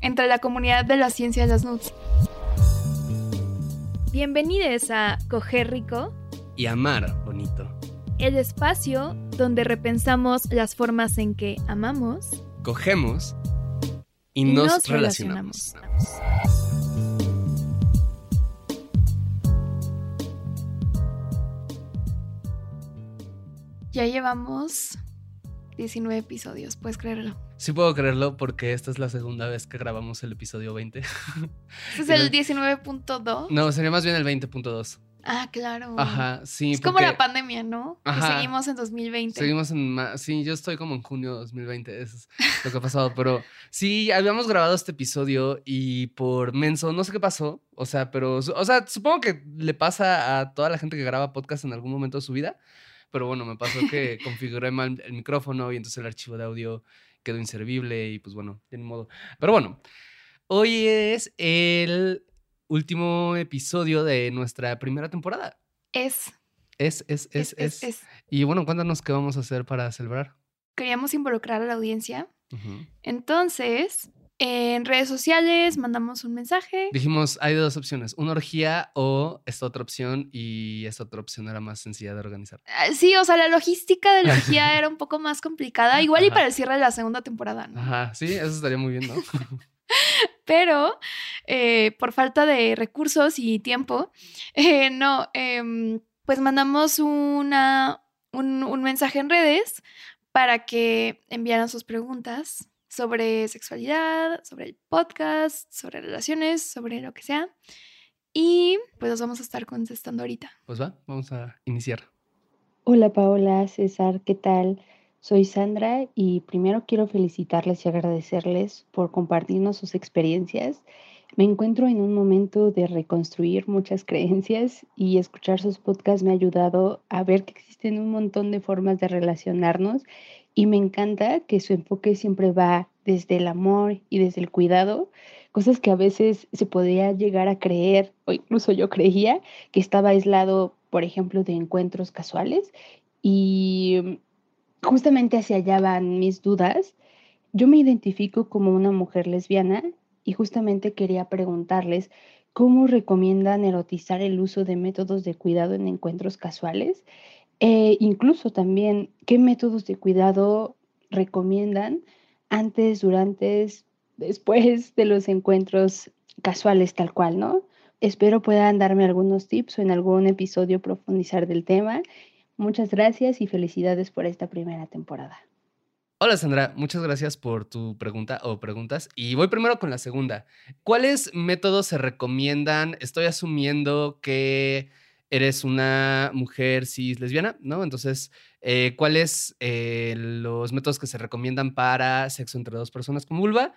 entre la comunidad de la ciencia de las nudes. Bienvenidos a Coger Rico y amar bonito. El espacio donde repensamos las formas en que amamos, cogemos y, nos, relacionamos. Ya llevamos 19 episodios, ¿puedes creerlo? Sí puedo creerlo porque esta es la segunda vez que grabamos el episodio 20. ¿Es el 19.2? No, sería más bien el 20.2. Ah, claro. Ajá, sí. Es como la pandemia, ¿no? Ajá. seguimos en 2020. Seguimos en. Sí, yo estoy como en junio de 2020. Eso es lo que ha pasado. Pero sí, habíamos grabado este episodio y por menso, no sé qué pasó. O sea, pero. O sea, supongo que le pasa a toda la gente que graba podcast en algún momento de su vida. Pero bueno, me pasó que configuré mal el micrófono y entonces el archivo de audio quedó inservible y pues bueno, de modo. Pero bueno, hoy es el último episodio de nuestra primera temporada. Es. Es, es, es, es. Y bueno, cuéntanos qué vamos a hacer para celebrar. Queríamos involucrar a la audiencia. Entonces, en redes sociales mandamos un mensaje. Dijimos, hay dos opciones, una orgía o esta otra opción y esta otra opción era más sencilla de organizar. Ah, sí, o sea, la logística de la orgía era un poco más complicada, igual y para el cierre de la segunda temporada, ¿no? Ajá, sí, eso estaría muy bien, ¿no? Pero eh, por falta de recursos y tiempo, eh, no, em, pues mandamos una, un, un mensaje en redes para que enviaran sus preguntas sobre sexualidad, sobre el podcast, sobre relaciones, sobre lo que sea. Y pues los vamos a estar contestando ahorita. Pues va, vamos a iniciar. Hola Paola, César, ¿qué tal? Soy Sandra y primero quiero felicitarles y agradecerles por compartirnos sus experiencias. Me encuentro en un momento de reconstruir muchas creencias y escuchar sus podcasts me ha ayudado a ver que existen un montón de formas de relacionarnos y me encanta que su enfoque siempre va desde el amor y desde el cuidado, cosas que a veces se podría llegar a creer, o incluso yo creía, que estaba aislado, por ejemplo, de encuentros casuales. Y justamente hacia allá van mis dudas. Yo me identifico como una mujer lesbiana y justamente quería preguntarles cómo recomiendan erotizar el uso de métodos de cuidado en encuentros casuales e incluso también, ¿qué métodos de cuidado recomiendan antes, durante, después de los encuentros casuales tal cual, ¿no? Espero puedan darme algunos tips o en algún episodio profundizar del tema. Muchas gracias y felicidades por esta primera temporada. Hola Sandra, muchas gracias por tu pregunta o preguntas. Y voy primero con la segunda. ¿Cuáles métodos se recomiendan? Estoy asumiendo que eres una mujer cis lesbiana, ¿no? Entonces, eh, ¿cuáles eh, los métodos que se recomiendan para sexo entre dos personas con vulva?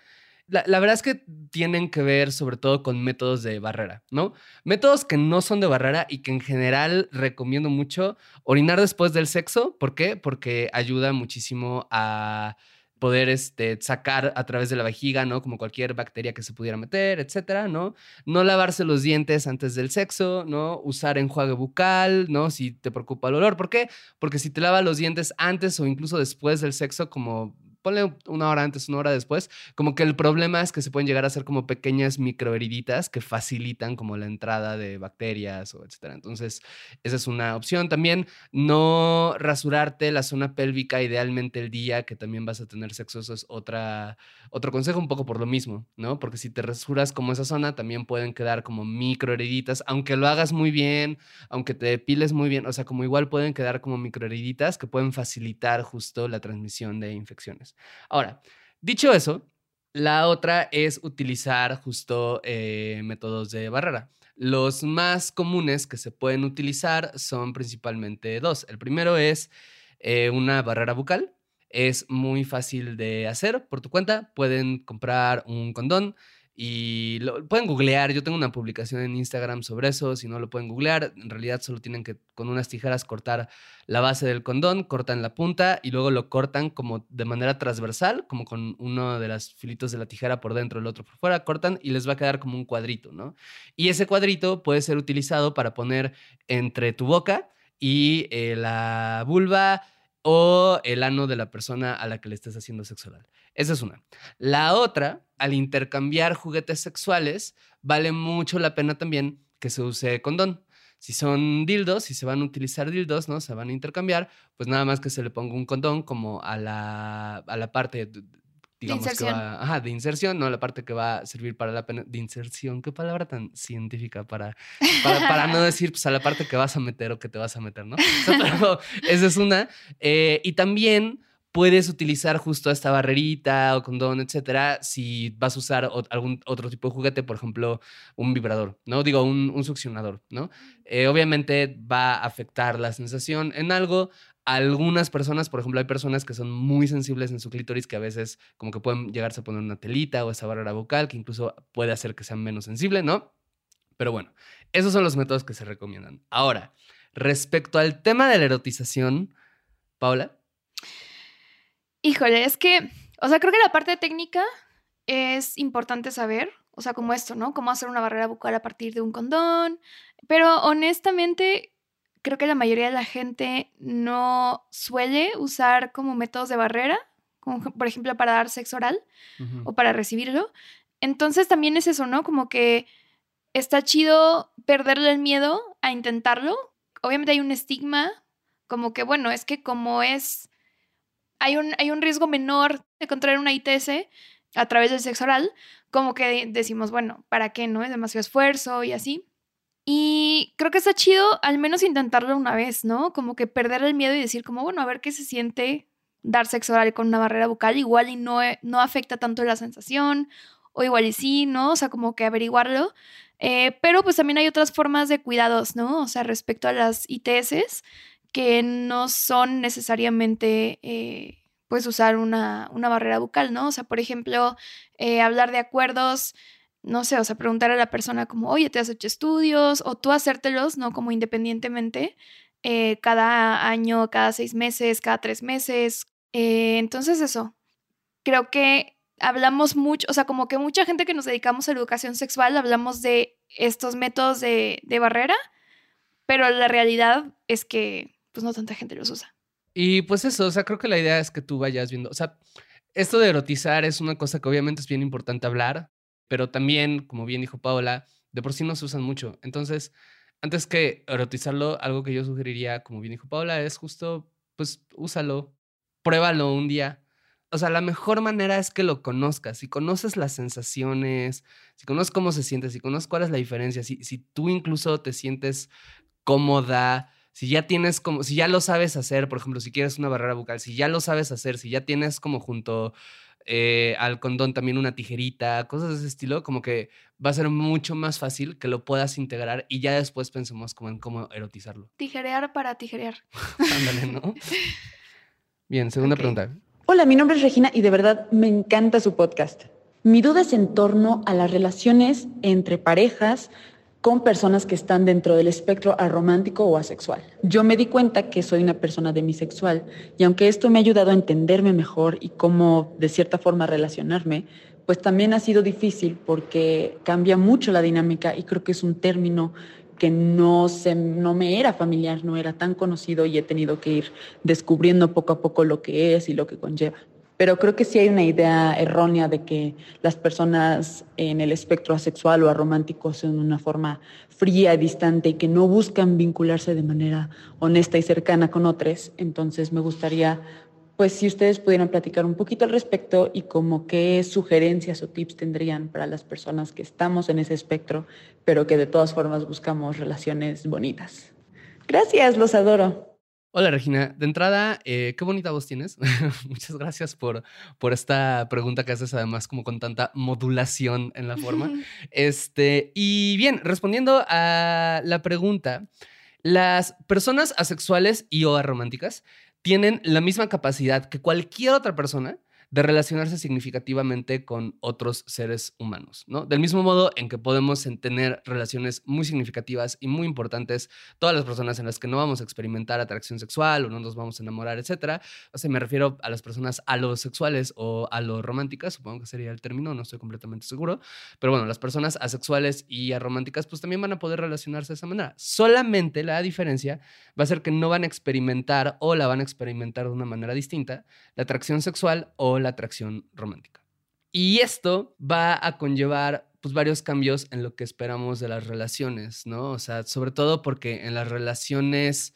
La, la, verdad es que tienen que ver sobre todo con métodos de barrera, ¿no? Métodos que no son de barrera y que en general recomiendo mucho orinar después del sexo. ¿Por qué? Porque ayuda muchísimo a poder este, sacar a través de la vejiga, ¿no? Como cualquier bacteria que se pudiera meter, etcétera, ¿no? No lavarse los dientes antes del sexo, ¿no? Usar enjuague bucal, ¿no? Si te preocupa el olor. ¿Por qué? Porque si te lavas los dientes antes o incluso después del sexo, como ponle una hora antes, una hora después, como que el problema es que se pueden llegar a ser como pequeñas microheriditas que facilitan como la entrada de bacterias o etcétera. Entonces, esa es una opción. También no rasurarte la zona pélvica idealmente el día que también vas a tener sexo, eso es otra, otro consejo un poco por lo mismo, ¿no? Porque si te rasuras como esa zona, también pueden quedar como microheriditas, aunque lo hagas muy bien, aunque te depiles muy bien, o sea, como igual pueden quedar como microheriditas que pueden facilitar justo la transmisión de infecciones. Ahora, dicho eso, la otra es utilizar justo eh, métodos de barrera. Los más comunes que se pueden utilizar son principalmente dos. El primero es eh, una barrera bucal. Es muy fácil de hacer por tu cuenta. Pueden comprar un condón y lo pueden googlear. Yo tengo una publicación en Instagram sobre eso. Si no lo pueden googlear, en realidad solo tienen que con unas tijeras cortar la base del condón, cortan la punta y luego lo cortan como de manera transversal, como con uno de los filitos de la tijera por dentro, el otro por fuera, cortan y les va a quedar como un cuadrito, ¿no? Y ese cuadrito puede ser utilizado para poner entre tu boca y eh, la vulva o el ano de la persona a la que le estés haciendo sexo. Esa es una. La otra, al intercambiar juguetes sexuales, vale mucho la pena también que se use condón. Si son dildos, si se van a utilizar dildos, ¿no? Se van a intercambiar, pues nada más que se le ponga un condón como a la, a la parte, digamos de que va, ajá, de inserción, ¿no? La parte que va a servir para la pena, de inserción, qué palabra tan científica para, para, para no decir, pues a la parte que vas a meter o que te vas a meter, ¿no? O sea, pero esa es una. Eh, y también puedes utilizar justo esta barrerita o condón, etcétera, si vas a usar algún otro tipo de juguete, por ejemplo, un vibrador, ¿no? Digo, un, un succionador, ¿no? Eh, obviamente va a afectar la sensación en algo. Algunas personas, por ejemplo, hay personas que son muy sensibles en su clítoris que a veces como que pueden llegarse a poner una telita o esa barrera vocal que incluso puede hacer que sean menos sensibles, ¿no? Pero bueno, esos son los métodos que se recomiendan. Ahora, respecto al tema de la erotización, Paula. Híjole, es que, o sea, creo que la parte técnica es importante saber, o sea, como esto, ¿no? Cómo hacer una barrera bucal a partir de un condón, pero honestamente creo que la mayoría de la gente no suele usar como métodos de barrera, como por ejemplo para dar sexo oral o para recibirlo. Entonces también es eso, ¿no? Como que está chido perderle el miedo a intentarlo. Obviamente hay un estigma, como que, bueno, es que como es, hay un, hay un riesgo menor de contraer una ITS a través del sexo oral, como que decimos, bueno, ¿para qué no? Es demasiado esfuerzo y así. Y creo que está chido al menos intentarlo una vez, ¿no? Como que perder el miedo y decir como, bueno, a ver qué se siente dar sexo oral con una barrera bucal, igual y no, eh, no afecta tanto la sensación, o igual y sí, ¿no? O sea, como que averiguarlo. Eh, pero pues también hay otras formas de cuidados, ¿no? O sea, respecto a las ITS, que no son necesariamente, eh, pues, usar una, una, barrera bucal, ¿no? O sea, por ejemplo, hablar de acuerdos, no sé, o sea, preguntar a la persona como, oye, ¿te has hecho estudios? O tú hacértelos, ¿no? Como independientemente, eh, cada año, cada seis meses, cada tres meses. Eh, entonces, eso, creo que hablamos mucho, o sea, como que mucha gente que nos dedicamos a la educación sexual hablamos de estos métodos de, de barrera, pero la realidad es que pues no tanta gente los usa. Y pues eso, o sea, creo que la idea es que tú vayas viendo, o sea, esto de erotizar es una cosa que obviamente es bien importante hablar, pero también, como bien dijo Paola, de por sí no se usan mucho. Entonces, antes que erotizarlo, algo que yo sugeriría, como bien dijo Paola, es justo, pues, úsalo, pruébalo un día. O sea, la mejor manera es que lo conozcas. Si conoces las sensaciones, si conoces cómo se siente, si conoces cuál es la diferencia, si, si tú incluso te sientes cómoda, si ya tienes como, si ya lo sabes hacer, por ejemplo, si quieres una barrera bucal, si ya lo sabes hacer, si ya tienes como junto eh, al condón también una tijerita, cosas de ese estilo, como que va a ser mucho más fácil que lo puedas integrar y ya después pensemos como en cómo erotizarlo. Tijerear para tijerear. Ándale, ¿no? Bien, segunda pregunta. Hola, mi nombre es Regina y de verdad me encanta su podcast. Mi duda es en torno a las relaciones entre parejas con personas que están dentro del espectro aromántico o asexual. Yo me di cuenta que soy una persona demisexual y aunque esto me ha ayudado a entenderme mejor y cómo de cierta forma relacionarme, pues también ha sido difícil porque cambia mucho la dinámica y creo que es un término que no, se, no me era familiar, no era tan conocido y he tenido que ir descubriendo poco a poco lo que es y lo que conlleva. Pero creo que sí hay una idea errónea de que las personas en el espectro asexual o aromántico son una forma fría, distante y que no buscan vincularse de manera honesta y cercana con otros. Entonces me gustaría, pues si ustedes pudieran platicar un poquito al respecto y como qué sugerencias o tips tendrían para las personas que estamos en ese espectro, pero que de todas formas buscamos relaciones bonitas. Gracias, los adoro. Hola Regina, de entrada, eh, qué bonita voz tienes. Muchas gracias por, por esta pregunta que haces además como con tanta modulación en la forma. este, y bien, respondiendo a la pregunta, las personas asexuales y o arománticas tienen la misma capacidad que cualquier otra persona de relacionarse significativamente con otros seres humanos, ¿no? Del mismo modo en que podemos tener relaciones muy significativas y muy importantes, todas las personas en las que no vamos a experimentar atracción sexual o no nos vamos a enamorar, etcétera. O sea, me refiero a las personas alosexuales o alorománticas, supongo que sería el término, no estoy completamente seguro, pero bueno, las personas asexuales y arománticas pues también van a poder relacionarse de esa manera. Solamente la diferencia va a ser que no van a experimentar o la van a experimentar de una manera distinta la atracción sexual o la atracción romántica. Y esto va a conllevar pues varios cambios en lo que esperamos de las relaciones, ¿no? O sea, sobre todo porque en las relaciones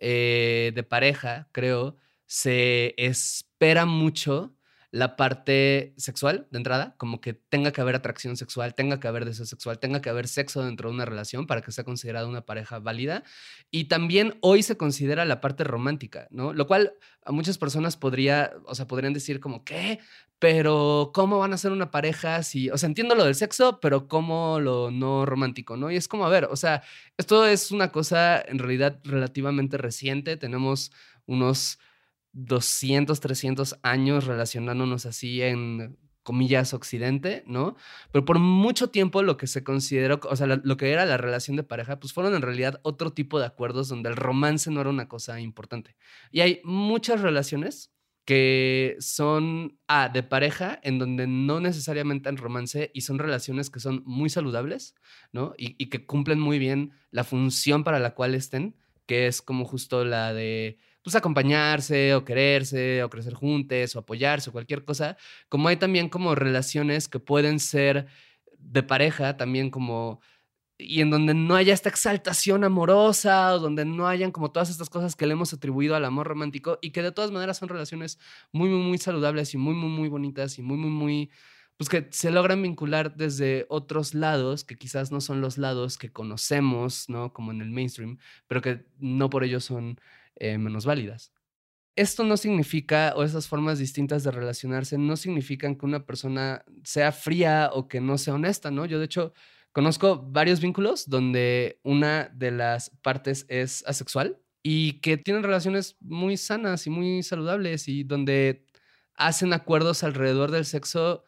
eh, de pareja, creo, se espera mucho la parte sexual de entrada, como que tenga que haber atracción sexual, tenga que haber deseo sexual, tenga que haber sexo dentro de una relación para que sea considerada una pareja válida. Y también hoy se considera la parte romántica, ¿no? Lo cual a muchas personas podría, o sea, podrían decir como, ¿qué? Pero ¿cómo van a ser una pareja si, o sea, entiendo lo del sexo, pero ¿cómo lo no romántico, ¿no? Y es como, a ver, o sea, esto es una cosa en realidad relativamente reciente, tenemos unos 200, 300 años relacionándonos así en comillas occidente, ¿no? Pero por mucho tiempo lo que se consideró, o sea, lo que era la relación de pareja, pues fueron en realidad otro tipo de acuerdos donde el romance no era una cosa importante. Y hay muchas relaciones que son ah, de pareja, en donde no necesariamente hay romance y son relaciones que son muy saludables, ¿no? Y, y que cumplen muy bien la función para la cual estén, que es como justo la de pues acompañarse o quererse o crecer juntos o apoyarse o cualquier cosa, como hay también como relaciones que pueden ser de pareja, también como y en donde no haya esta exaltación amorosa o donde no hayan como todas estas cosas que le hemos atribuido al amor romántico y que de todas maneras son relaciones muy, muy, muy saludables y muy, muy, muy bonitas y muy, muy, muy, pues que se logran vincular desde otros lados que quizás no son los lados que conocemos, ¿no? Como en el mainstream, pero que no por ello son eh, menos válidas. Esto no significa, o esas formas distintas de relacionarse, no significan que una persona sea fría o que no sea honesta, ¿no? Yo, de hecho, conozco varios vínculos donde una de las partes es asexual y que tienen relaciones muy sanas y muy saludables y donde hacen acuerdos alrededor del sexo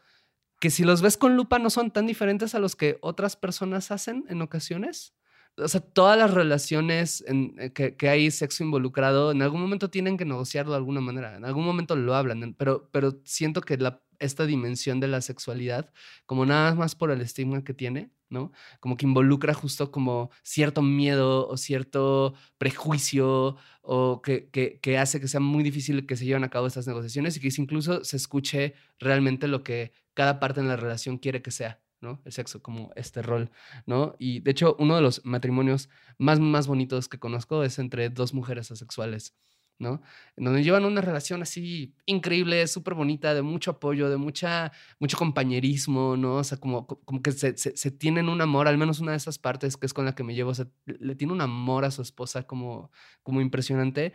que si los ves con lupa no son tan diferentes a los que otras personas hacen en ocasiones o sea, todas las relaciones eh, que, hay sexo involucrado, en algún momento tienen que negociarlo de alguna manera, en algún momento lo hablan, pero, pero siento que esta dimensión de la sexualidad, como nada más por el estigma que tiene, ¿no? Como que involucra justo como cierto miedo o cierto prejuicio o que, que, que hace que sea muy difícil que se lleven a cabo estas negociaciones y que incluso se escuche realmente lo que cada parte en la relación quiere que sea. ¿No? El sexo como este rol, ¿no? Y de hecho, uno de los matrimonios más, más bonitos que conozco es entre dos mujeres asexuales, ¿no? En donde llevan una relación así increíble, súper bonita, de mucho apoyo, de mucha, mucho compañerismo, ¿no? O sea, como, como que se, se, tienen un amor, al menos una de esas partes que es con la que me llevo, o sea, le tiene un amor a su esposa como, como impresionante.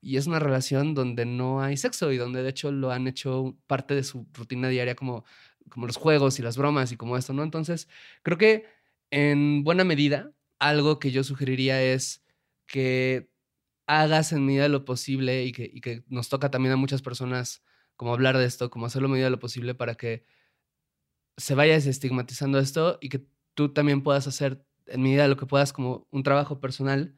Y es una relación donde no hay sexo y donde de hecho lo han hecho parte de su rutina diaria como como los juegos y las bromas y como esto, ¿no? Entonces, creo que en buena medida, algo que yo sugeriría es que hagas en medida de lo posible y que, nos toca también a muchas personas como hablar de esto, como hacerlo en medida de lo posible para que se vaya desestigmatizando esto y que tú también puedas hacer en medida de lo que puedas como un trabajo personal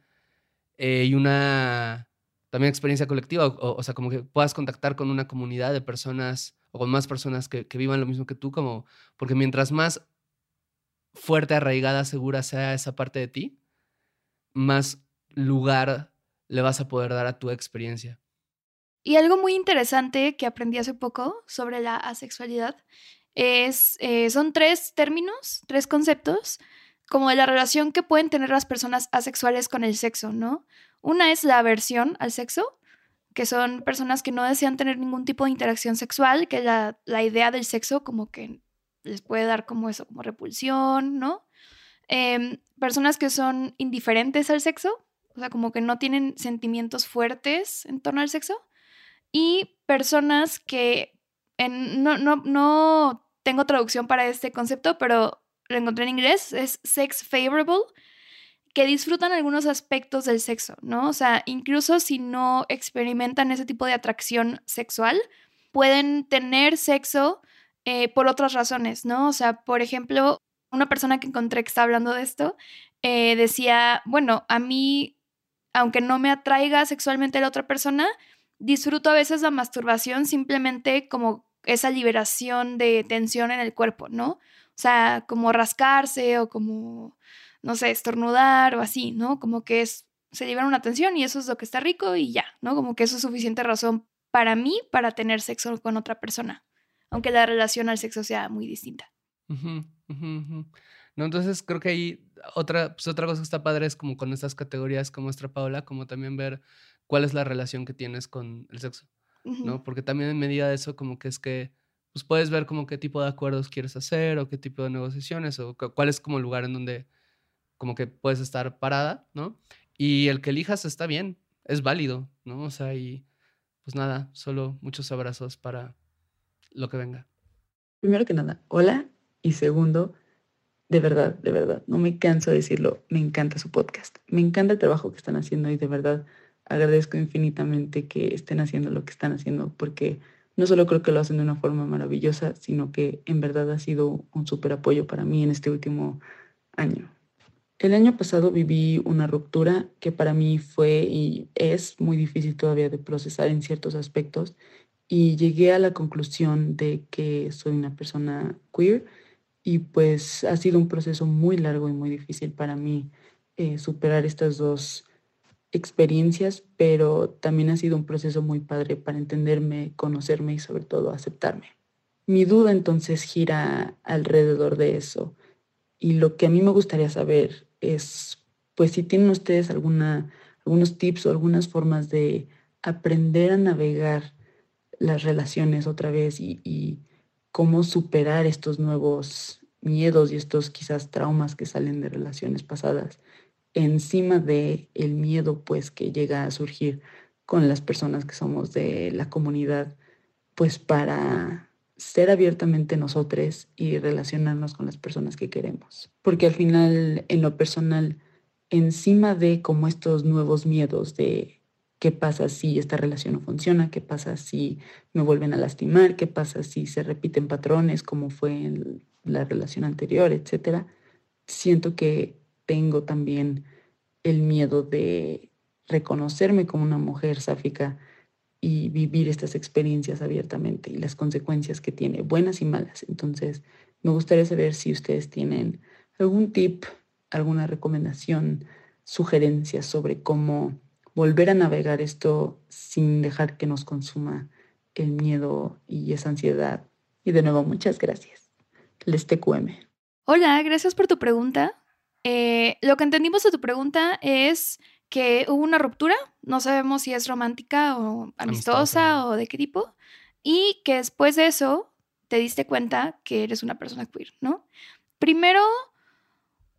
eh, y una también experiencia colectiva, o, sea, como que puedas contactar con una comunidad de personas o con más personas que, que, vivan lo mismo que tú, como, porque mientras más fuerte, arraigada, segura sea esa parte de ti, más lugar le vas a poder dar a tu experiencia. Y algo muy interesante que aprendí hace poco sobre la asexualidad es, eh, son tres términos, tres conceptos, como de la relación que pueden tener las personas asexuales con el sexo, ¿no? Una es la aversión al sexo, que son personas que no desean tener ningún tipo de interacción sexual, que la, la idea del sexo como que les puede dar como eso, como repulsión, ¿no? Em, personas que son indiferentes al sexo, o sea, como que no tienen sentimientos fuertes en torno al sexo. Y personas que no, no, no tengo traducción para este concepto, pero lo encontré en inglés, es sex favorable, que disfrutan algunos aspectos del sexo, ¿no? O sea, incluso si no experimentan ese tipo de atracción sexual, pueden tener sexo eh, por otras razones, ¿no? O sea, por ejemplo, una persona que encontré que está hablando de esto eh, decía, bueno, a mí, aunque no me atraiga sexualmente la otra persona, disfruto a veces la masturbación simplemente como esa liberación de tensión en el cuerpo, ¿no? O sea, como rascarse o como, no sé, estornudar o así, ¿no? Como que es, se libera una tensión y eso es lo que está rico y ya, ¿no? Como que eso es suficiente razón para mí para tener sexo con otra persona, aunque la relación al sexo sea muy distinta. No, entonces creo que ahí otra, pues otra cosa que está padre es como con estas categorías como nuestra Paola, como también ver cuál es la relación que tienes con el sexo, ¿no? Porque también en medida de eso como que es que pues puedes ver como qué tipo de acuerdos quieres hacer o qué tipo de negociaciones o cuál es como el lugar en donde como que puedes estar parada, ¿no? Y el que elijas está bien, es válido, ¿no? O sea, y pues nada, solo muchos abrazos para lo que venga. Primero que nada, hola. Y segundo, de verdad, de verdad, no me canso de decirlo, me encanta su podcast. Me encanta el trabajo que están haciendo y de verdad agradezco infinitamente que estén haciendo lo que están haciendo porque no solo creo que lo hacen de una forma maravillosa, sino que en verdad ha sido un súper apoyo para mí en este último año. El año pasado viví una ruptura que para mí fue y es muy difícil todavía de procesar en ciertos aspectos y llegué a la conclusión de que soy una persona queer y pues ha sido un proceso muy largo y muy difícil para mí eh, superar estas dos experiencias, pero también ha sido un proceso muy padre para entenderme, conocerme y sobre todo aceptarme. Mi duda entonces gira alrededor de eso y lo que a mí me gustaría saber es, pues si tienen ustedes alguna, algunos tips o algunas formas de aprender a navegar las relaciones otra vez y, y cómo superar estos nuevos miedos y estos quizás traumas que salen de relaciones pasadas encima de el miedo pues que llega a surgir con las personas que somos de la comunidad pues para ser abiertamente nosotros y relacionarnos con las personas que queremos. Porque al final, en lo personal, encima de como estos nuevos miedos de qué pasa si esta relación no funciona, qué pasa si me vuelven a lastimar, qué pasa si se repiten patrones como fue en la relación anterior, etcétera, siento que tengo también el miedo de reconocerme como una mujer sáfica y vivir estas experiencias abiertamente y las consecuencias que tiene, buenas y malas. Entonces, me gustaría saber si ustedes tienen algún tip, alguna recomendación, sugerencias sobre cómo volver a navegar esto sin dejar que nos consuma el miedo y esa ansiedad. Y de nuevo, muchas gracias. Les TQM. Hola, gracias por tu pregunta. Eh, lo que entendimos de tu pregunta es que hubo una ruptura, no sabemos si es romántica o amistosa, o de qué tipo, y que después de eso te diste cuenta que eres una persona queer, ¿no? Primero,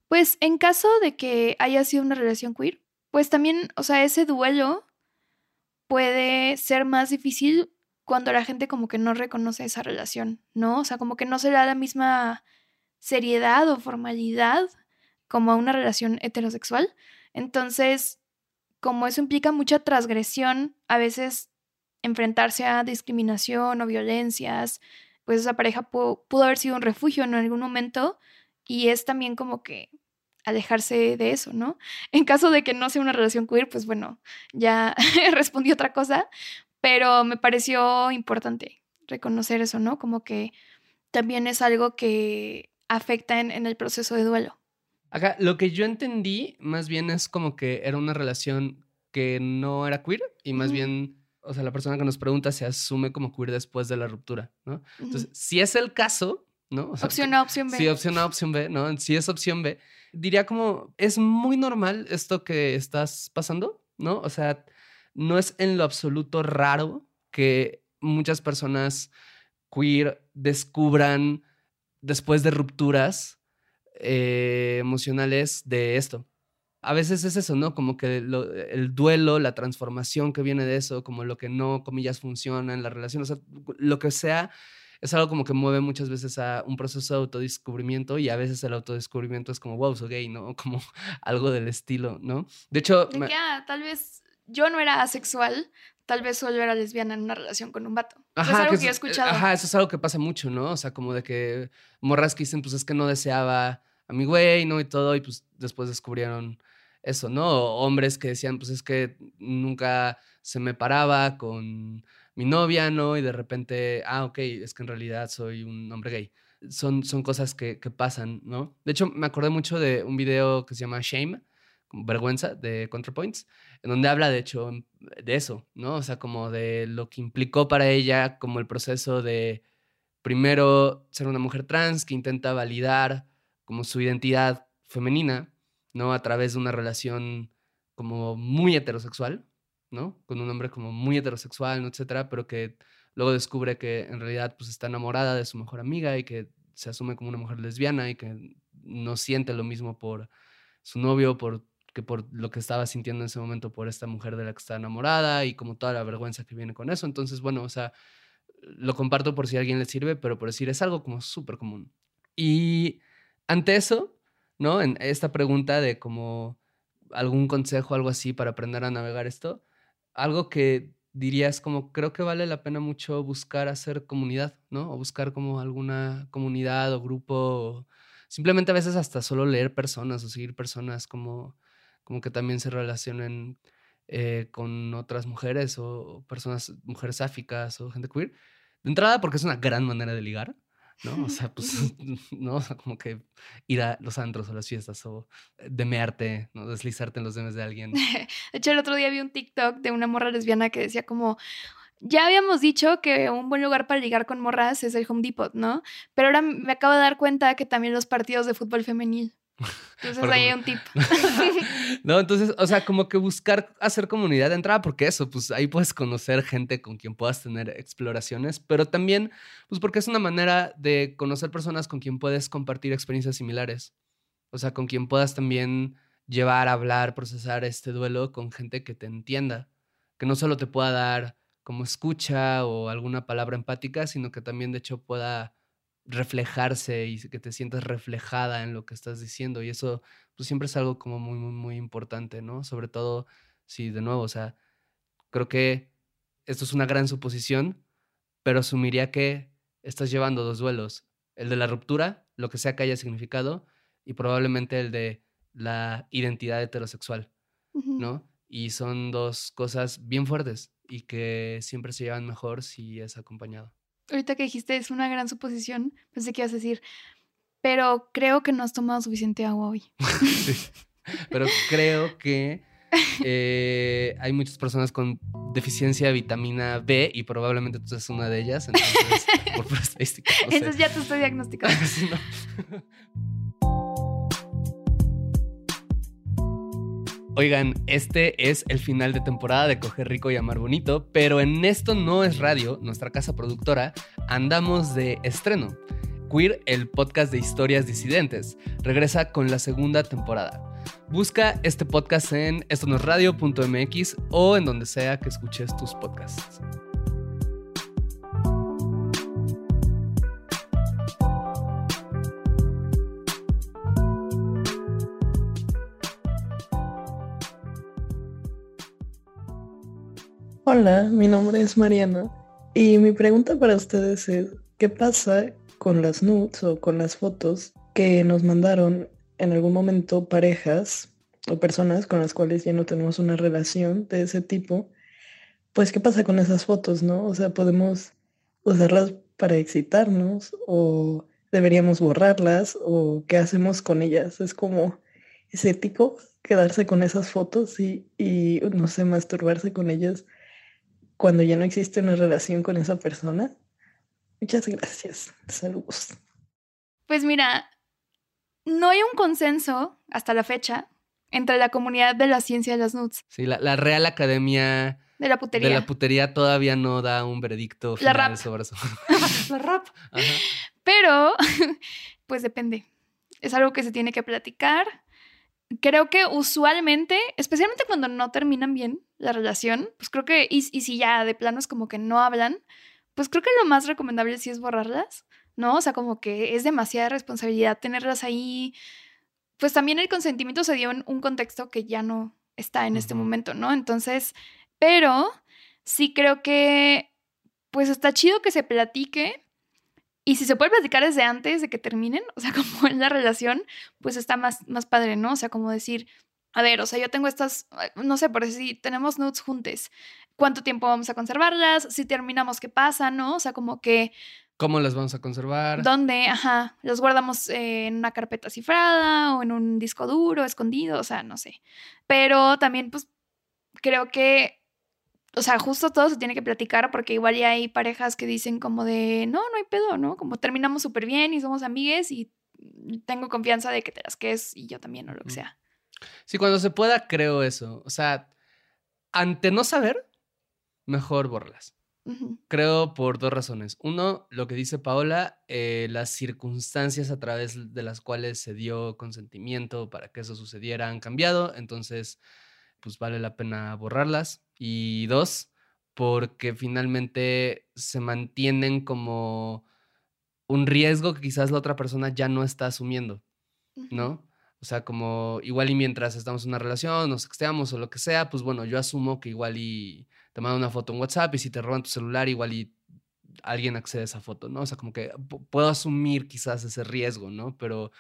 pues en caso de que haya sido una relación queer, pues también, o sea, ese duelo puede ser más difícil cuando la gente como que no reconoce esa relación, ¿no? O sea, como que no se da la misma seriedad o formalidad como a una relación heterosexual. Entonces, como eso implica mucha transgresión, a veces enfrentarse a discriminación o violencias, pues esa pareja pudo, haber sido un refugio en algún momento y es también como que alejarse de eso, ¿no? En caso de que no sea una relación queer, pues bueno, ya respondí otra cosa, pero me pareció importante reconocer eso, ¿no? Como que también es algo que afecta en el proceso de duelo. Acá, lo que yo entendí más bien es como que era una relación que no era queer y más bien o sea, la persona que nos pregunta se asume como queer después de la ruptura, ¿no? Entonces, si es el caso, ¿no? opción A, opción B. Sí, opción A, opción B, ¿no? Si es opción B, diría como, es muy normal esto que estás pasando, ¿no? O sea, no es en lo absoluto raro que muchas personas queer descubran después de rupturas eh, emocionales de esto. A veces es eso, ¿no? Como que el duelo, la transformación que viene de eso, como lo que no, comillas, funciona en la relación, o sea, lo que sea, es algo como que mueve muchas veces a un proceso de autodescubrimiento y a veces el autodescubrimiento es como, wow, soy gay, ¿no? Como algo del estilo, ¿no? De hecho... De que, ah, tal vez yo no era asexual, tal vez solo era lesbiana en una relación con un vato. Ajá, es algo que, yo he escuchado. Ajá, eso es algo que pasa mucho, ¿no? O sea, como de que morras que dicen, pues es que no deseaba a mi güey, ¿no? Y todo, y pues después descubrieron eso, ¿no? hombres que decían, pues es que nunca se me paraba con mi novia, ¿no? Y de repente, ah, ok, es que en realidad soy un hombre gay. Son, son cosas que, que pasan, ¿no? De hecho, me acordé mucho de un video que se llama Shame, vergüenza, de ContraPoints, en donde habla, de hecho, de eso, ¿no? O sea, como de lo que implicó para ella, como el proceso de, primero, ser una mujer trans que intenta validar como su identidad femenina, ¿no? A través de una relación como muy heterosexual, ¿no? Con un hombre como muy heterosexual, etcétera, pero que luego descubre que en realidad pues está enamorada de su mejor amiga y que se asume como una mujer lesbiana y que no siente lo mismo por su novio, por que por lo que estaba sintiendo en ese momento por esta mujer de la que está enamorada y como toda la vergüenza que viene con eso. Entonces, bueno, o sea, lo comparto por si a alguien le sirve, pero por decir, es algo como súper común. Y ante eso, ¿no? En esta pregunta de como algún consejo, algo así para aprender a navegar esto, algo que dirías como creo que vale la pena mucho buscar hacer comunidad, ¿no? O buscar como alguna comunidad o grupo, simplemente a veces hasta solo leer personas o seguir personas como, como que también se relacionen eh, con otras mujeres o personas, mujeres sáficas o gente queer. De entrada, porque es una gran manera de ligar, ¿no? O sea, pues, ¿no? O sea, como que ir a los antros o las fiestas o demearte, ¿no? Deslizarte en los demes de alguien. De hecho, el otro día vi un TikTok de una morra lesbiana que decía como, ya habíamos dicho que un buen lugar para ligar con morras es el Home Depot, ¿no? Pero ahora me acabo de dar cuenta que también los partidos de fútbol femenil. Entonces ahí hay un tip. no, entonces, o sea, como que buscar hacer comunidad de entrada, porque eso, pues ahí puedes conocer gente con quien puedas tener exploraciones, pero también, pues porque es una manera de conocer personas con quien puedes compartir experiencias similares. O sea, con quien puedas también llevar, hablar, procesar este duelo con gente que te entienda, que no solo te pueda dar como escucha o alguna palabra empática, sino que también de hecho pueda reflejarse y que te sientas reflejada en lo que estás diciendo. Y eso pues, siempre es algo como muy, muy, muy importante, ¿no? Sobre todo si, de nuevo, o sea, creo que esto es una gran suposición, pero asumiría que estás llevando dos duelos. El de la ruptura, lo que sea que haya significado, y probablemente el de la identidad heterosexual, ¿no? Y son dos cosas bien fuertes y que siempre se llevan mejor si es acompañado ahorita que dijiste es una gran suposición, pensé que ibas a decir, pero creo que no has tomado suficiente agua hoy. sí, pero creo que eh, hay muchas personas con deficiencia de vitamina B y probablemente tú seas una de ellas, entonces, por estadística. Entonces ya te estoy diagnosticando. Oigan, este es el final de temporada de Coger Rico y Amar Bonito, pero en esto no es radio, nuestra casa productora, andamos de estreno. Queer, el podcast de historias disidentes, regresa con la segunda temporada. Busca este podcast en estonosradio.mx o en donde sea que escuches tus podcasts. Hola, mi nombre es Mariana y mi pregunta para ustedes es, ¿qué pasa con las nudes o con las fotos que nos mandaron en algún momento parejas o personas con las cuales ya no tenemos una relación de ese tipo? Pues, ¿qué pasa con esas fotos, no? O sea, ¿podemos usarlas para excitarnos o deberíamos borrarlas o qué hacemos con ellas? Es como, ¿es ético quedarse con esas fotos y, y no sé, masturbarse con ellas? Cuando ya no existe una relación con esa persona? Muchas gracias. Saludos. Pues mira, no hay un consenso hasta la fecha entre la comunidad de la ciencia de las nudes. Sí, la, la Real Academia de la putería. De la putería todavía no da un veredicto final la rap. sobre eso. la rap. Pero, pues depende. Es algo que se tiene que platicar. Creo que usualmente, especialmente cuando no terminan bien la relación, pues creo que, y, y si ya de plano es como que no hablan, pues creo que lo más recomendable sí es borrarlas, ¿no? O sea, como que es demasiada responsabilidad tenerlas ahí. Pues también el consentimiento se dio en un contexto que ya no está en este momento, ¿no? Entonces, pero sí creo que, pues está chido que se platique. Y si se puede platicar desde antes de que terminen, o sea, como en la relación, pues está más, más padre, ¿no? O sea, como decir, a ver, o sea, yo tengo estas, no sé, por si tenemos nudes juntes, ¿cuánto tiempo vamos a conservarlas? Si terminamos, ¿qué pasa? ¿No? O sea, como que... ¿Cómo las vamos a conservar? ¿Dónde? Ajá, los guardamos en una carpeta cifrada o en un disco duro, escondido, o sea, no sé. Pero también, pues, creo que o sea, justo todo se tiene que platicar porque igual ya hay parejas que dicen como de, no, no hay pedo, ¿no? Como terminamos súper bien y somos amigues y tengo confianza de que te las quedes y yo también o lo que sea. Sí, cuando se pueda, creo eso. O sea, ante no saber, mejor borlas. Creo por dos razones. Uno, lo que dice Paola, eh, las circunstancias a través de las cuales se dio consentimiento para que eso sucediera han cambiado, entonces, pues vale la pena borrarlas. Y dos, porque finalmente se mantienen como un riesgo que quizás la otra persona ya no está asumiendo, ¿no? O sea, como igual y mientras estamos en una relación, nos sexteamos o lo que sea, pues bueno, yo asumo que igual y te mando una foto en WhatsApp y si te roban tu celular, igual y alguien accede a esa foto, ¿no? O sea, como que puedo asumir quizás ese riesgo, ¿no? Pero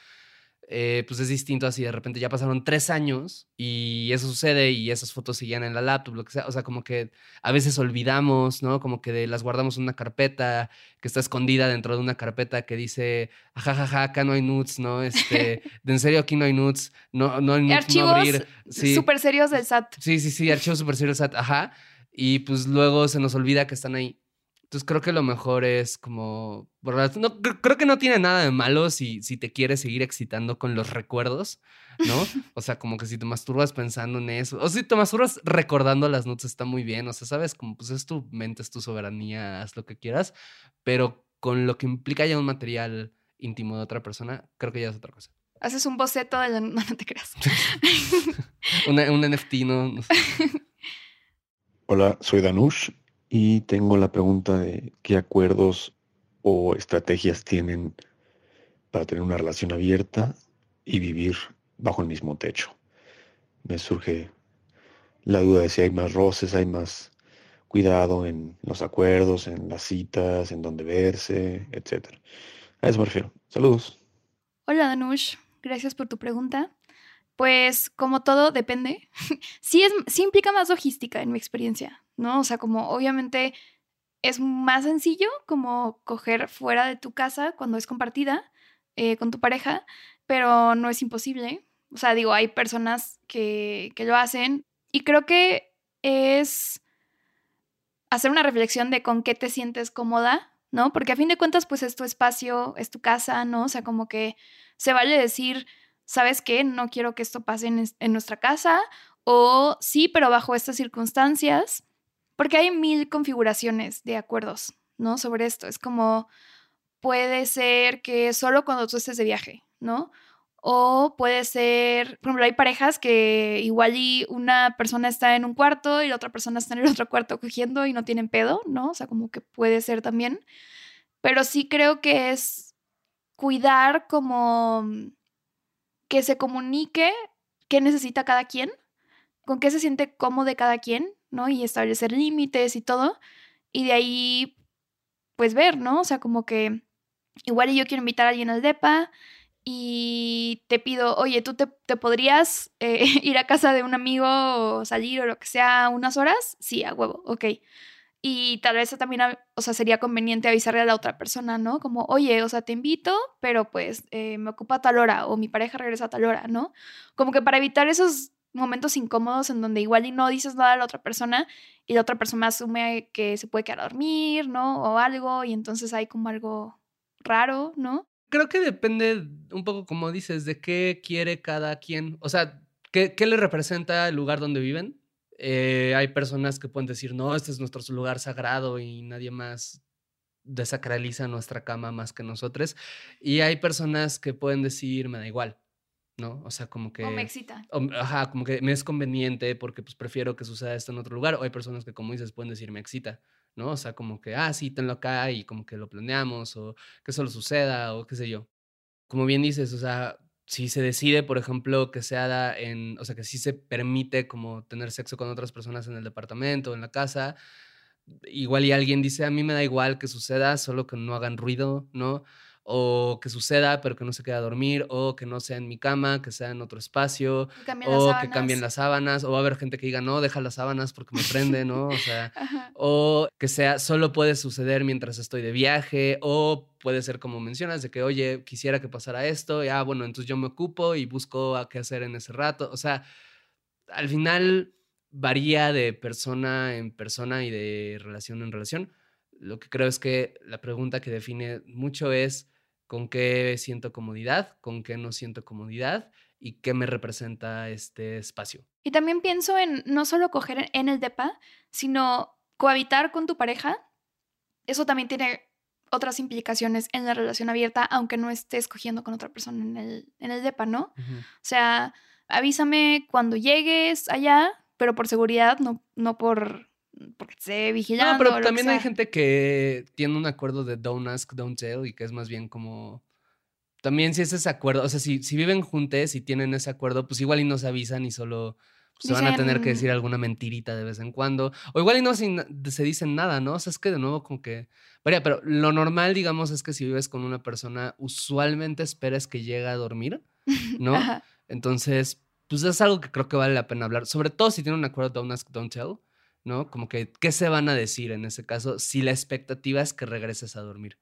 eh, pues es distinto así de repente ya pasaron tres años y eso sucede y esas fotos seguían en la laptop, lo que sea, o sea, como que a veces olvidamos, ¿no? Como que las guardamos en una carpeta que está escondida dentro de una carpeta que dice, jajaja, acá no hay nudes, ¿no? Este, de en serio aquí no hay nudes, no, no hay nudes, archivos abrir. súper serios del SAT. Sí, sí, sí, archivos súper serios del SAT, ajá. Y pues luego se nos olvida que están ahí. Entonces creo que lo mejor es como... No, creo que no tiene nada de malo si, si te quieres seguir excitando con los recuerdos, ¿no? O sea, como que si te masturbas pensando en eso, o si te masturbas recordando las notas está muy bien, o sea, sabes, como pues es tu mente, es tu soberanía, haz lo que quieras, pero con lo que implica ya un material íntimo de otra persona, creo que ya es otra cosa. Haces un boceto de la... No, no te creas. un NFT, ¿no? Hola, soy Danush y tengo la pregunta de qué acuerdos o estrategias tienen para tener una relación abierta y vivir bajo el mismo techo. Me surge la duda de si hay más roces, hay más cuidado en los acuerdos, en las citas, en dónde verse, etc. A eso me refiero. Saludos. Hola Danush, gracias por tu pregunta. Pues como todo depende. sí, es, sí implica más logística en mi experiencia, ¿no? O sea, como obviamente es más sencillo como coger fuera de tu casa cuando es compartida eh, con tu pareja, pero no es imposible. O sea, digo, hay personas que, que lo hacen y creo que es hacer una reflexión de con qué te sientes cómoda, ¿no? Porque a fin de cuentas, pues es tu espacio, es tu casa, ¿no? O sea, como que se vale decir, ¿sabes qué? No quiero que esto pase en, en nuestra casa, o sí, pero bajo estas circunstancias, porque hay mil configuraciones de acuerdos, ¿no? Sobre esto. Es como, puede ser que solo cuando tú estés de viaje, ¿no? O puede ser, por ejemplo, hay parejas que igual y una persona está en un cuarto y la otra persona está en el otro cuarto cogiendo y no tienen pedo, ¿no? O sea, como que puede ser también. Pero sí creo que es cuidar como que se comunique qué necesita cada quien, con qué se siente cómodo cada quien, ¿no? Y establecer límites y todo. Y de ahí, pues ver, ¿no? O sea, como que igual yo quiero invitar a alguien al DEPA y te pido, oye, ¿tú te, podrías eh, ir a casa de un amigo o salir o lo que sea unas horas? Sí, a huevo, ok. Y tal vez también, o sea, sería conveniente avisarle a la otra persona, ¿no? Como, oye, o sea, te invito, pero pues eh, me ocupa tal hora o mi pareja regresa a tal hora, ¿no? Como que para evitar esos momentos incómodos en donde igual y no dices nada a la otra persona y la otra persona asume que se puede quedar a dormir, ¿no? O algo, y entonces hay como algo raro, ¿no? Creo que depende un poco, como dices, de qué quiere cada quien. O sea, ¿qué, qué le representa el lugar donde viven? Eh, hay personas que pueden decir, no, este es nuestro lugar sagrado y nadie más desacraliza nuestra cama más que nosotros. Y hay personas que pueden decir, me da igual, ¿no? O sea, como que... O me excita. ajá, como que me es conveniente porque pues prefiero que suceda esto en otro lugar. O hay personas que, como dices, pueden decir, me excita. ¿no? O sea, como que, ah, sí, tenlo acá y como que lo planeamos o que solo suceda o qué sé yo. Como bien dices, o sea, si se decide, por ejemplo, que se haga en, o sea, que sí se permite como tener sexo con otras personas en el departamento o en la casa, igual y alguien dice, a mí me da igual que suceda, solo que no hagan ruido, ¿no? O que suceda, pero que no se quede a dormir, o que no sea en mi cama, que sea en otro espacio, o que cambien las sábanas, o va a haber gente que diga, no, deja las sábanas porque me prende, ¿no? O sea, o que sea, solo puede suceder mientras estoy de viaje, o puede ser como mencionas, de que, oye, quisiera que pasara esto, y ah, bueno, entonces yo me ocupo y busco a qué hacer en ese rato, o sea, al final varía de persona en persona y de relación en relación. Lo que creo es que la pregunta que define mucho es con qué siento comodidad, con qué no siento comodidad y qué me representa este espacio. Y también pienso en no solo coger en el DEPA, sino cohabitar con tu pareja. Eso también tiene otras implicaciones en la relación abierta, aunque no estés cogiendo con otra persona en el, en el DEPA, ¿no? O sea, avísame cuando llegues allá, pero por seguridad, no, no por porque esté vigilando. No, pero también hay gente que tiene un acuerdo de don't ask, don't tell y que es más bien como... También si es ese acuerdo, o sea, si, si viven juntos y tienen ese acuerdo, pues igual y no se avisan y solo se van a tener que decir alguna mentirita de vez en cuando. O igual y no se, se dicen nada, ¿no? O sea, es que de nuevo como que... Varía, pero lo normal, digamos, es que si vives con una persona, usualmente esperas que llegue a dormir, ¿no? Entonces, pues es algo que creo que vale la pena hablar. Sobre todo si tienen un acuerdo don't ask, don't tell. ¿No? Como que, ¿qué se van a decir en ese caso si la expectativa es que regreses a dormir?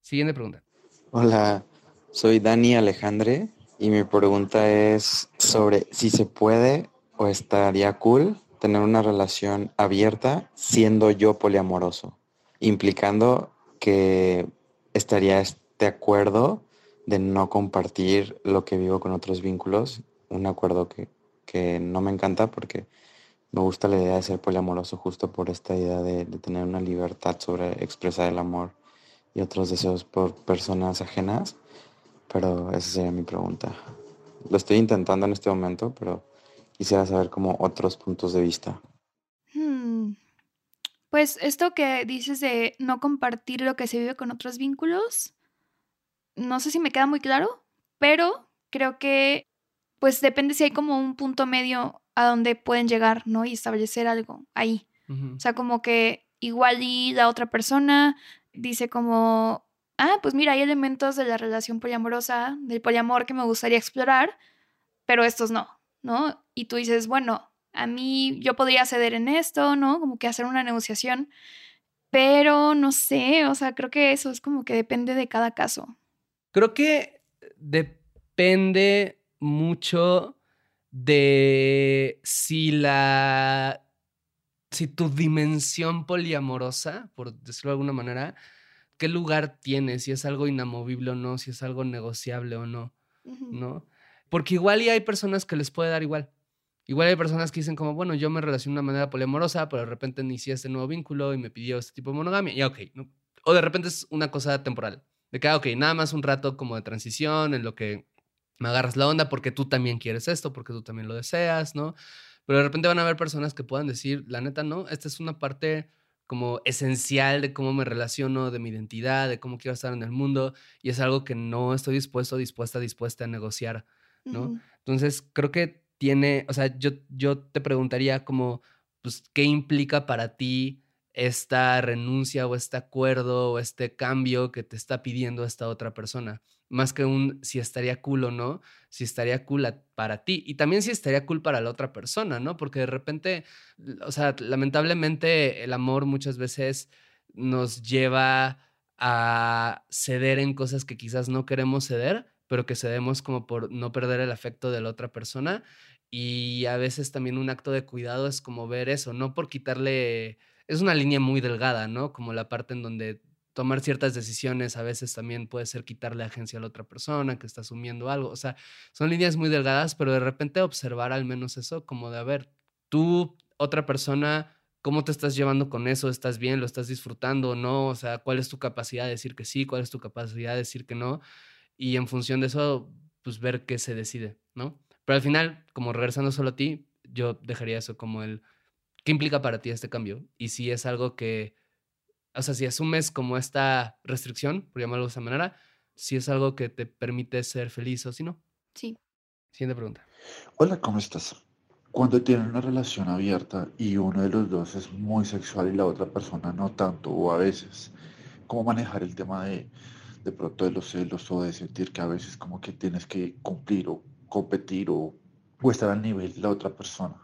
Siguiente pregunta. Hola, soy Dani Alejandre y mi pregunta es sobre si se puede o estaría cool tener una relación abierta siendo yo poliamoroso, implicando que estaría este acuerdo de no compartir lo que vivo con otros vínculos, un acuerdo que, que no me encanta porque me gusta la idea de ser poliamoroso justo por esta idea de, tener una libertad sobre expresar el amor y otros deseos por personas ajenas, pero esa sería mi pregunta. Lo estoy intentando en este momento, pero quisiera saber como otros puntos de vista. Hmm. Pues esto que dices de no compartir lo que se vive con otros vínculos, no sé si me queda muy claro, pero creo que pues depende si hay como un punto medio a donde pueden llegar, ¿no? Y establecer algo ahí. O sea, como que igual y la otra persona dice como, ah, pues mira, hay elementos de la relación poliamorosa, del poliamor que me gustaría explorar, pero estos no, ¿no? Y tú dices, bueno, a mí yo podría ceder en esto, ¿no? Como que hacer una negociación, pero no sé, o sea, creo que eso es como que depende de cada caso. Creo que depende mucho de si la. si tu dimensión poliamorosa, por decirlo de alguna manera, qué lugar tiene, si es algo inamovible o no, si es algo negociable o no, ¿no? Porque igual y hay personas que les puede dar igual. Igual hay personas que dicen como, bueno, yo me relaciono de una manera poliamorosa, pero de repente inicié este nuevo vínculo y me pidió este tipo de monogamia. Y ok, ¿no? O de repente es una cosa temporal. De que, ah, ok, nada más un rato como de transición en lo que me agarras la onda porque tú también quieres esto, porque tú también lo deseas, ¿no? Pero de repente van a haber personas que puedan decir, la neta, no, esta es una parte como esencial de cómo me relaciono, de mi identidad, de cómo quiero estar en el mundo, y es algo que no estoy dispuesto, dispuesta, dispuesta a negociar, ¿no? Entonces, creo que tiene, o sea, yo, yo te preguntaría como, pues, ¿qué implica para ti esta renuncia o este acuerdo o este cambio que te está pidiendo esta otra persona? más que un si estaría cool o no, si estaría cool para ti y también si estaría cool para la otra persona, ¿no? Porque de repente, o sea, lamentablemente el amor muchas veces nos lleva a ceder en cosas que quizás no queremos ceder, pero que cedemos como por no perder el afecto de la otra persona. Y a veces también un acto de cuidado es como ver eso, no por quitarle, es una línea muy delgada, ¿no? Como la parte en donde tomar ciertas decisiones a veces también puede ser quitarle agencia a la otra persona que está asumiendo algo. O sea, son líneas muy delgadas, pero de repente observar al menos eso como de, a ver, tú, otra persona, ¿cómo te estás llevando con eso? ¿Estás bien? ¿Lo estás disfrutando o no? O sea, ¿cuál es tu capacidad de decir que sí? ¿Cuál es tu capacidad de decir que no? Y en función de eso, pues ver qué se decide, ¿no? Pero al final, como regresando solo a ti, yo dejaría eso como el, ¿qué implica para ti este cambio? Y si es algo que o sea, si asumes como esta restricción, por llamarlo de esa manera, si es algo que te permite ser feliz o si no. Sí. Siguiente pregunta. Hola, ¿cómo estás? Cuando tienen una relación abierta y uno de los dos es muy sexual y la otra persona no tanto, o a veces, ¿cómo manejar el tema de, de pronto de los celos o de sentir que a veces como que tienes que cumplir o competir o, o estar al nivel de la otra persona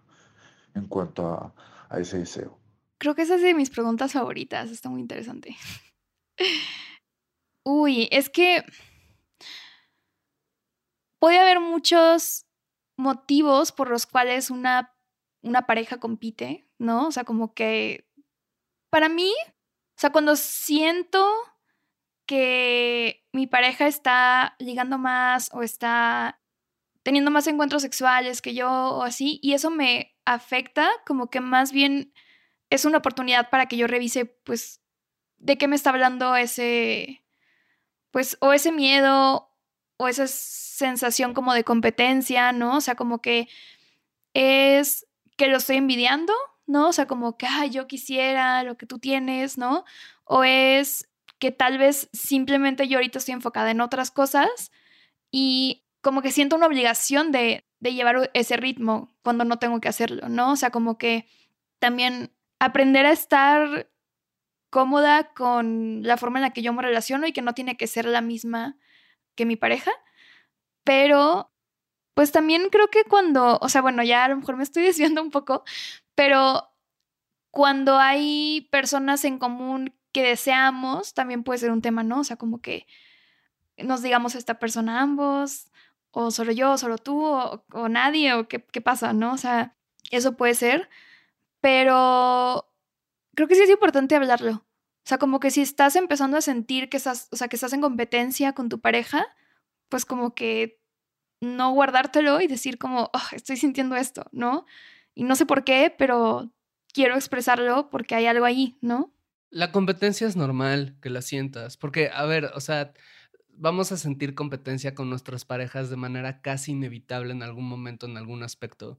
en cuanto a, ese deseo? Creo que esa es de mis preguntas favoritas, está muy interesante. Uy, es que puede haber muchos motivos por los cuales una, una pareja compite, ¿no? O sea, como que para mí, o sea, cuando siento que mi pareja está ligando más o está teniendo más encuentros sexuales que yo o así, y eso me afecta, como que más bien es una oportunidad para que yo revise, pues, de qué me está hablando ese, pues, o ese miedo o esa sensación como de competencia, ¿no? O sea, como que es que lo estoy envidiando, ¿no? O sea, como que, ay, yo quisiera lo que tú tienes, ¿no? O es que tal vez simplemente yo ahorita estoy enfocada en otras cosas y como que siento una obligación de, de llevar ese ritmo cuando no tengo que hacerlo, ¿no? O sea, como que también aprender a estar cómoda con la forma en la que yo me relaciono y que no tiene que ser la misma que mi pareja. Pero, pues también creo que cuando, o sea, bueno, ya a lo mejor me estoy desviando un poco, pero cuando hay personas en común que deseamos, también puede ser un tema, ¿no? O sea, como que nos digamos a esta persona ambos, o solo yo, o solo tú, o, nadie, o qué, qué pasa, ¿no? O sea, eso puede ser. Pero creo que sí es importante hablarlo. O sea, como que si estás empezando a sentir que estás, o sea, que estás en competencia con tu pareja, pues como que no guardártelo y decir como, oh, estoy sintiendo esto, ¿no? Y no sé por qué, pero quiero expresarlo porque hay algo ahí, ¿no? La competencia es normal que la sientas, porque, a ver, o sea, vamos a sentir competencia con nuestras parejas de manera casi inevitable en algún momento, en algún aspecto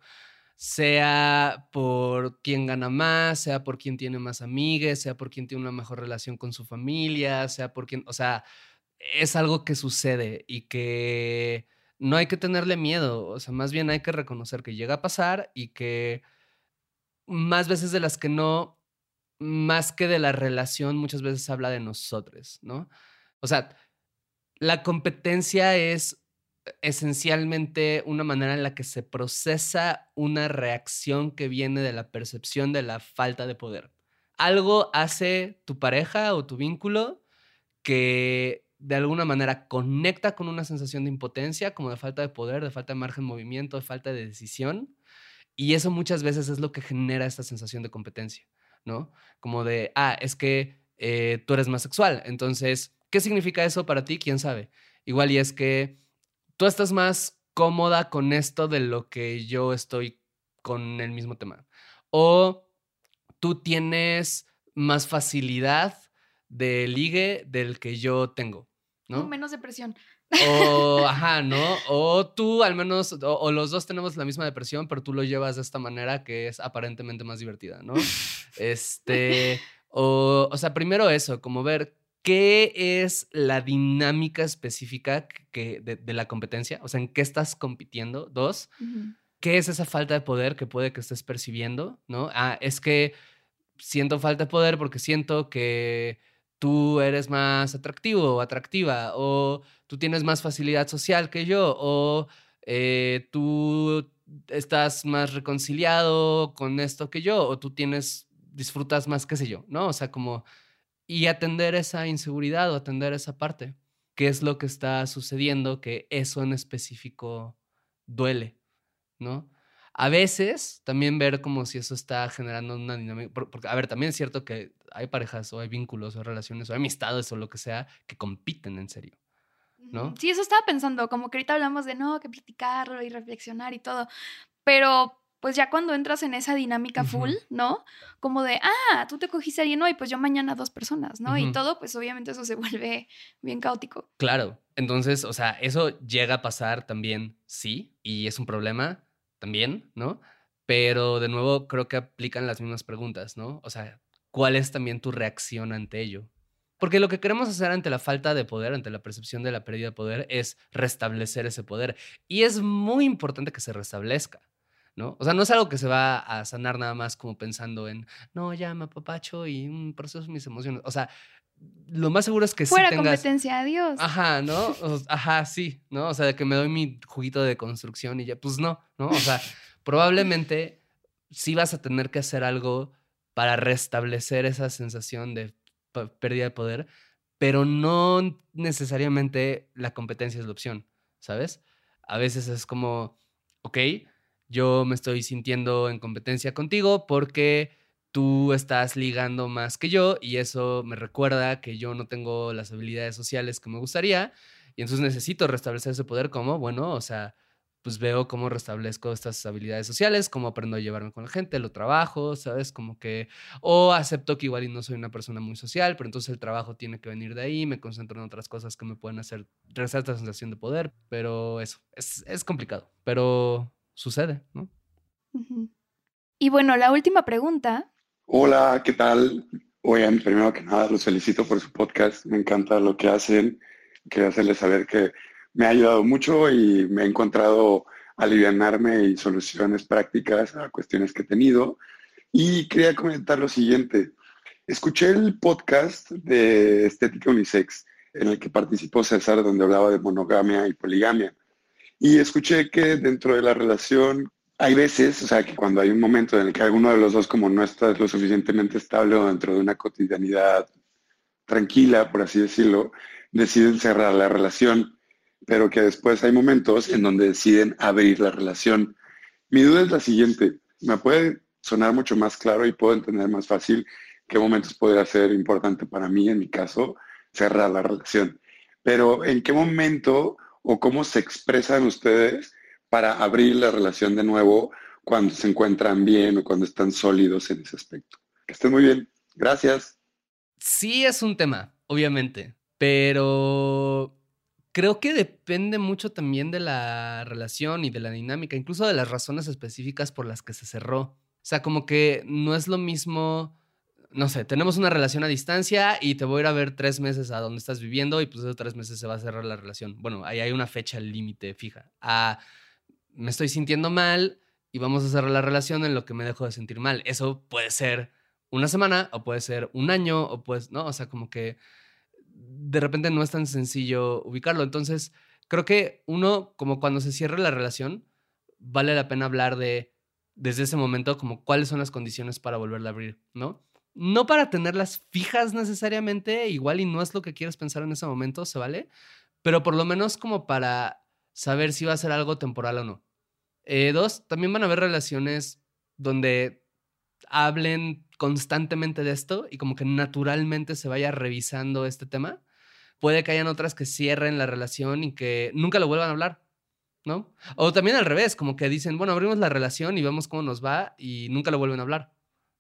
sea por quién gana más, sea por quién tiene más amigues, sea por quién tiene una mejor relación con su familia, sea por quién, o sea, es algo que sucede y que no hay que tenerle miedo, o sea, más bien hay que reconocer que llega a pasar y que más veces de las que no, más que de la relación, muchas veces habla de nosotros, ¿no? O sea, la competencia es esencialmente una manera en la que se procesa una reacción que viene de la percepción de la falta de poder. Algo hace tu pareja o tu vínculo que de alguna manera conecta con una sensación de impotencia, como de falta de poder, de falta de margen de movimiento, de falta de decisión. Y eso muchas veces es lo que genera esta sensación de competencia, ¿no? Como de, ah, es que eh, tú eres más sexual. Entonces, ¿qué significa eso para ti? ¿Quién sabe? Igual y es que tú estás más cómoda con esto de lo que yo estoy con el mismo tema. O tú tienes más facilidad de ligue del que yo tengo, ¿no? menos depresión. O, ajá, ¿no? O tú al menos, o, los dos tenemos la misma depresión, pero tú lo llevas de esta manera que es aparentemente más divertida, ¿no? Este, o, o sea, primero eso, como ver ¿qué es la dinámica específica que, de, la competencia? O sea, ¿en qué estás compitiendo? Dos, ¿qué es esa falta de poder que puede que estés percibiendo? ¿No? Ah, es que siento falta de poder porque siento que tú eres más atractivo o atractiva, o tú tienes más facilidad social que yo, o eh, tú estás más reconciliado con esto que yo, o tú tienes, disfrutas más, qué sé yo, ¿no? O sea, como y atender esa inseguridad o atender esa parte. ¿Qué es lo que está sucediendo? Que eso en específico duele, ¿no? A veces también ver como si eso está generando una dinámica. Porque, a ver, también es cierto que hay parejas o hay vínculos o relaciones o hay amistades o lo que sea que compiten en serio. ¿No? Sí, eso estaba pensando, como que ahorita hablamos de no, que platicarlo y reflexionar y todo, pero pues ya cuando entras en esa dinámica full, ¿no? Como de, ah, tú te cogiste a alguien hoy, pues yo mañana dos personas, ¿no? Y todo, pues obviamente eso se vuelve bien caótico. Claro, entonces, o sea, eso llega a pasar también, sí, y es un problema también, ¿no? Pero de nuevo creo que aplican las mismas preguntas, ¿no? O sea, ¿cuál es también tu reacción ante ello? Porque lo que queremos hacer ante la falta de poder, ante la percepción de la pérdida de poder, es restablecer ese poder. Y es muy importante que se restablezca. ¿No? O sea, no es algo que se va a sanar nada más como pensando en, no, ya me apapacho y un proceso mis emociones. O sea, lo más seguro es que Fuera sí tengas... competencia, adiós. Ajá, ¿no? ajá, sí, ¿no? O sea, de que me doy mi juguito de construcción y ya, pues no, ¿no? O sea, probablemente sí vas a tener que hacer algo para restablecer esa sensación de pérdida de poder, pero no necesariamente la competencia es la opción, ¿sabes? A veces es como, ok, yo me estoy sintiendo en competencia contigo porque tú estás ligando más que yo y eso me recuerda que yo no tengo las habilidades sociales que me gustaría y entonces necesito restablecer ese poder como, bueno, o sea, pues veo cómo restablezco estas habilidades sociales, cómo aprendo a llevarme con la gente, lo trabajo, ¿sabes? Como que, o acepto que igual y no soy una persona muy social, pero entonces el trabajo tiene que venir de ahí, me concentro en otras cosas que me pueden hacer regresar esta sensación de poder, pero eso, es, es complicado, pero sucede, ¿no? Y bueno, la última pregunta. Hola, ¿qué tal? Oigan, primero que nada, los felicito por su podcast. Me encanta lo que hacen. Quería hacerles saber que me ha ayudado mucho y me he encontrado alivianarme y soluciones prácticas a cuestiones que he tenido. Y quería comentar lo siguiente. Escuché el podcast de Estética Unisex en el que participó César, donde hablaba de monogamia y poligamia. Y escuché que dentro de la relación hay veces, o sea, que cuando hay un momento en el que alguno de los dos como no está lo suficientemente estable o dentro de una cotidianidad tranquila, por así decirlo, deciden cerrar la relación, pero que después hay momentos en donde deciden abrir la relación. Mi duda es la siguiente, me puede sonar mucho más claro y puedo entender más fácil qué momentos podría ser importante para mí, en mi caso, cerrar la relación. Pero ¿en qué momento o cómo se expresan ustedes para abrir la relación de nuevo cuando se encuentran bien o cuando están sólidos en ese aspecto. Que estén muy bien. Gracias. Sí es un tema, obviamente, pero creo que depende mucho también de la relación y de la dinámica, incluso de las razones específicas por las que se cerró. O sea, como que no es lo mismo no sé, tenemos una relación a distancia y te voy a ir a ver tres meses a donde estás viviendo y pues esos tres meses se va a cerrar la relación. Bueno, ahí hay una fecha límite fija. Ah, me estoy sintiendo mal y vamos a cerrar la relación en lo que me dejo de sentir mal. Eso puede ser una semana o puede ser un año o pues, ¿no? O sea, como que de repente no es tan sencillo ubicarlo. Entonces, creo que uno, como cuando se cierra la relación, vale la pena hablar de, desde ese momento, como cuáles son las condiciones para volverla a abrir, ¿no? No para tenerlas fijas necesariamente, igual y no es lo que quieres pensar en ese momento, se vale, pero por lo menos como para saber si va a ser algo temporal o no. Eh, dos, también van a haber relaciones donde hablen constantemente de esto y como que naturalmente se vaya revisando este tema. Puede que hayan otras que cierren la relación y que nunca lo vuelvan a hablar, ¿no? O también al revés, como que dicen, bueno, abrimos la relación y vemos cómo nos va y nunca lo vuelven a hablar.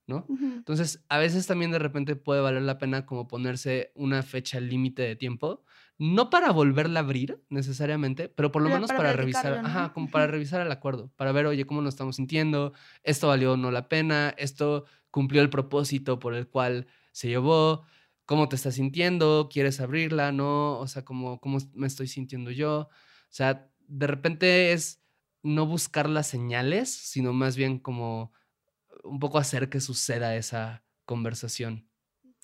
¿No? Entonces, a veces también de repente puede valer la pena como ponerse una fecha límite de tiempo, no para volverla a abrir necesariamente, pero por lo menos para, revisar, ajá, como para revisar el acuerdo, para ver, oye, cómo nos estamos sintiendo, esto valió o no la pena, esto cumplió el propósito por el cual se llevó, cómo te estás sintiendo, quieres abrirla, ¿no? O sea, cómo, cómo me estoy sintiendo yo. O sea, de repente es no buscar las señales, sino más bien como un poco hacer que suceda esa conversación.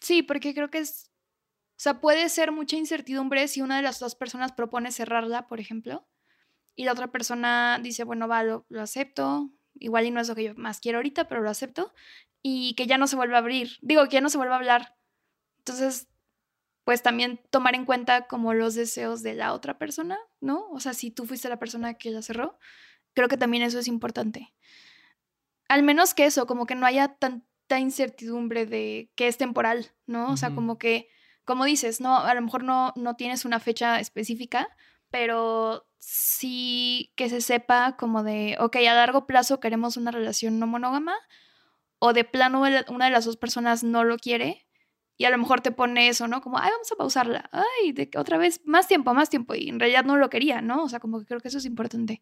Sí, porque creo que es, o sea, puede ser mucha incertidumbre si una de las dos personas propone cerrarla, por ejemplo, y la otra persona dice, bueno, va, lo, acepto, igual y no es lo que yo más quiero ahorita, pero lo acepto, y que ya no se vuelva a abrir, digo, que ya no se vuelva a hablar. Entonces, pues también tomar en cuenta como los deseos de la otra persona, ¿no? O sea, si tú fuiste la persona que la cerró, creo que también eso es importante. Al menos que eso, como que no haya tanta incertidumbre de que es temporal, ¿no? O sea, como que, como dices, no, a lo mejor no, no tienes una fecha específica, pero sí que se sepa como de, ok, a largo plazo queremos una relación no monógama, o de plano una de las dos personas no lo quiere, y a lo mejor te pone eso, ¿no? Como, ay, vamos a pausarla, ay, de, otra vez, más tiempo, más tiempo, y en realidad no lo quería, ¿no? O sea, como que creo que eso es importante.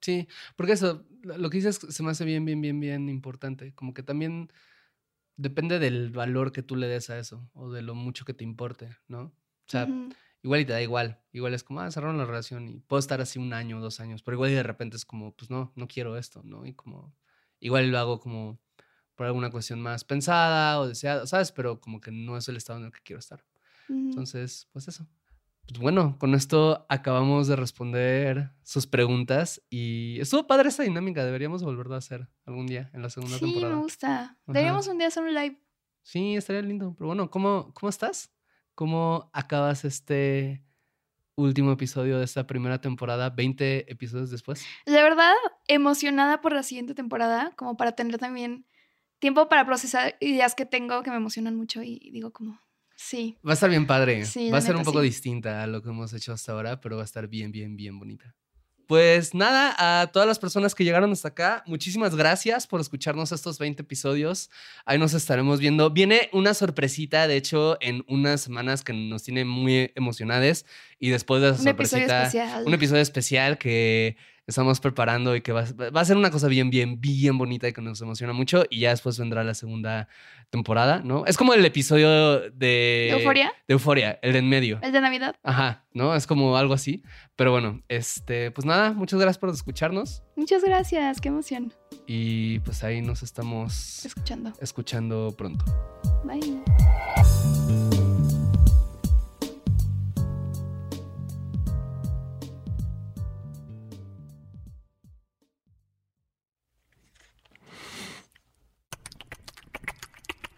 Sí, porque eso, lo que dices se me hace bien, bien, bien, bien importante. Como que también depende del valor que tú le des a eso o de lo mucho que te importe, ¿no? O sea, igual y te da igual. Igual es como, ah, cerraron la relación y puedo estar así un año o dos años, pero igual y de repente es como, pues no, no quiero esto, ¿no? Y como, igual lo hago como por alguna cuestión más pensada o deseada, ¿sabes? Pero como que no es el estado en el que quiero estar. Entonces, pues eso. Pues bueno, con esto acabamos de responder sus preguntas y estuvo padre esta dinámica. Deberíamos volverlo a hacer algún día en la segunda temporada. Sí, me gusta. Deberíamos un día hacer un live. Sí, estaría lindo. Pero bueno, ¿cómo, cómo estás? ¿Cómo acabas este último episodio de esta primera temporada, 20 episodios después? La verdad, emocionada por la siguiente temporada, como para tener también tiempo para procesar ideas que tengo que me emocionan mucho y digo como, Sí. Va a estar bien padre. va a ser un poco distinta a lo que hemos hecho hasta ahora, pero va a estar bien, bien, bien bonita. Pues nada, a todas las personas que llegaron hasta acá, muchísimas gracias por escucharnos estos 20 episodios. Ahí nos estaremos viendo. Viene una sorpresita, de hecho, en unas semanas que nos tiene muy emocionadas. Y después de esa sorpresita, un episodio especial que estamos preparando y que va, a ser una cosa bien, bien, bien bonita y que nos emociona mucho. Y ya después vendrá la segunda temporada, ¿no? Es como el episodio de... ¿De Euforia? De Euforia, el de en medio. El de Navidad. Ajá, ¿no? Es como algo así. Pero bueno, este, pues nada, muchas gracias por escucharnos. Muchas gracias, qué emoción. Y pues ahí nos estamos... Escuchando. Escuchando pronto. Bye.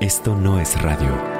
Esto no es radio.